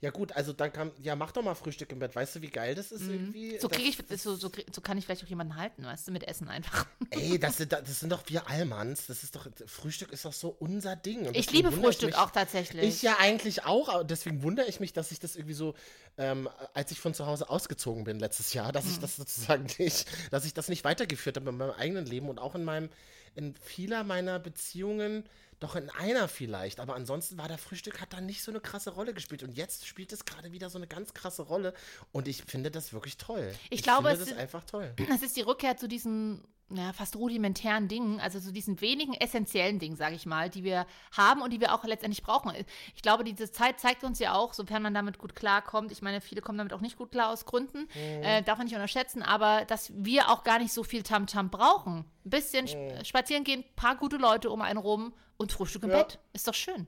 Ja gut, also dann kann, ja mach doch mal Frühstück im Bett. Weißt du, wie geil das ist irgendwie? Mhm. So Das- kriege ich, so, so, krieg- so kann ich vielleicht auch jemanden halten, weißt du, mit Essen einfach. Ey, das sind, das sind doch wir Allmanns. Das ist doch, Frühstück ist doch so unser Ding. Ich liebe ich Frühstück mich- auch tatsächlich. Ich ja eigentlich auch, aber deswegen wundere ich mich, dass ich das irgendwie so, ähm, als ich von zu Hause ausgezogen bin letztes Jahr, dass ich Mhm. das sozusagen nicht, dass ich das nicht weitergeführt habe in meinem eigenen Leben und auch in meinem, in vieler meiner Beziehungen, doch in einer vielleicht, aber ansonsten war der Frühstück, hat da nicht so eine krasse Rolle gespielt und jetzt spielt es gerade wieder so eine ganz krasse Rolle und ich finde das wirklich toll. Ich glaube, finde es das sind- einfach toll. Das ist die Rückkehr zu diesen ja, fast rudimentären Dingen, also zu diesen wenigen essentiellen Dingen, sage ich mal, die wir haben und die wir auch letztendlich brauchen. Ich glaube, diese Zeit zeigt uns ja auch, sofern man damit gut klarkommt, ich meine, viele kommen damit auch nicht gut klar aus Gründen, äh, darf man nicht unterschätzen, aber dass wir auch gar nicht so viel Tamtam brauchen. Ein bisschen sp spazieren gehen, paar gute Leute um einen rum und Frühstück im Ja. Bett. Ist doch schön.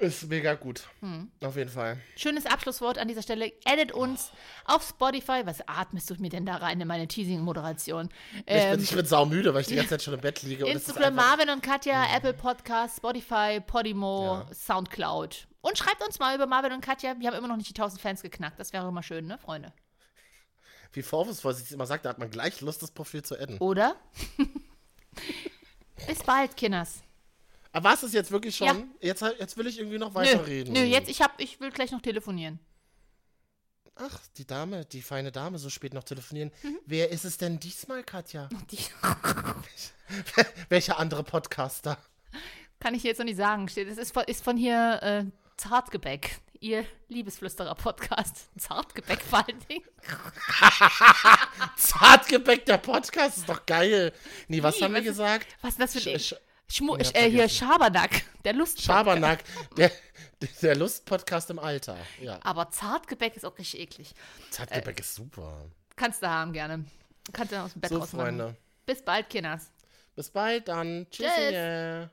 Ist mega gut. Hm. Auf jeden Fall. Schönes Abschlusswort an dieser Stelle. Edit uns auf Spotify. Was atmest du mir denn da rein in meine Teasing-Moderation? ich, Ähm, bin, ich bin saumüde, weil ich die ganze Zeit schon im Bett liege. und es ist Instagram Marvin und Katja, Apple Podcast, Spotify, Podimo, Ja. Soundcloud. Und schreibt uns mal über Marvin und Katja. Wir haben immer noch nicht die 1000 Fans geknackt. Das wäre immer schön, ne, Freunde? Wie vorwurfsvoll sie es immer sagt, da hat man gleich Lust, das Profil zu adden. Oder? Bis bald, Kinders. Aber war es das jetzt wirklich schon? Ja. Jetzt, jetzt will ich irgendwie noch Nö, weiterreden. nö, jetzt, ich, hab, ich will gleich noch telefonieren. Ach, die Dame, die feine Dame, so spät noch telefonieren. Mhm. Wer ist es denn diesmal, Katja? Die Welcher andere Podcaster? kann ich jetzt noch nicht sagen. Es ist von, ist von hier äh, Zartgebäck. Ihr Liebesflüsterer-Podcast. Zartgebäck vor allen Dingen. Zartgebäck, der Podcast, ist doch geil. Nee, was Wie, haben wir was ist- gesagt? Was ist das für ein Schmu Ich äh, Hier. Schabernack. Der Lust. Schabernack, der, der Lustpodcast im Alter. Ja, Aber Zartgebäck ist auch richtig eklig. Zartgebäck Äh, ist super. Kannst du haben, gerne. Kannst du aus dem Bett So, rausmachen. Freunde. Bis bald, Kinders. Bis bald dann. Tschüss. Tschüss.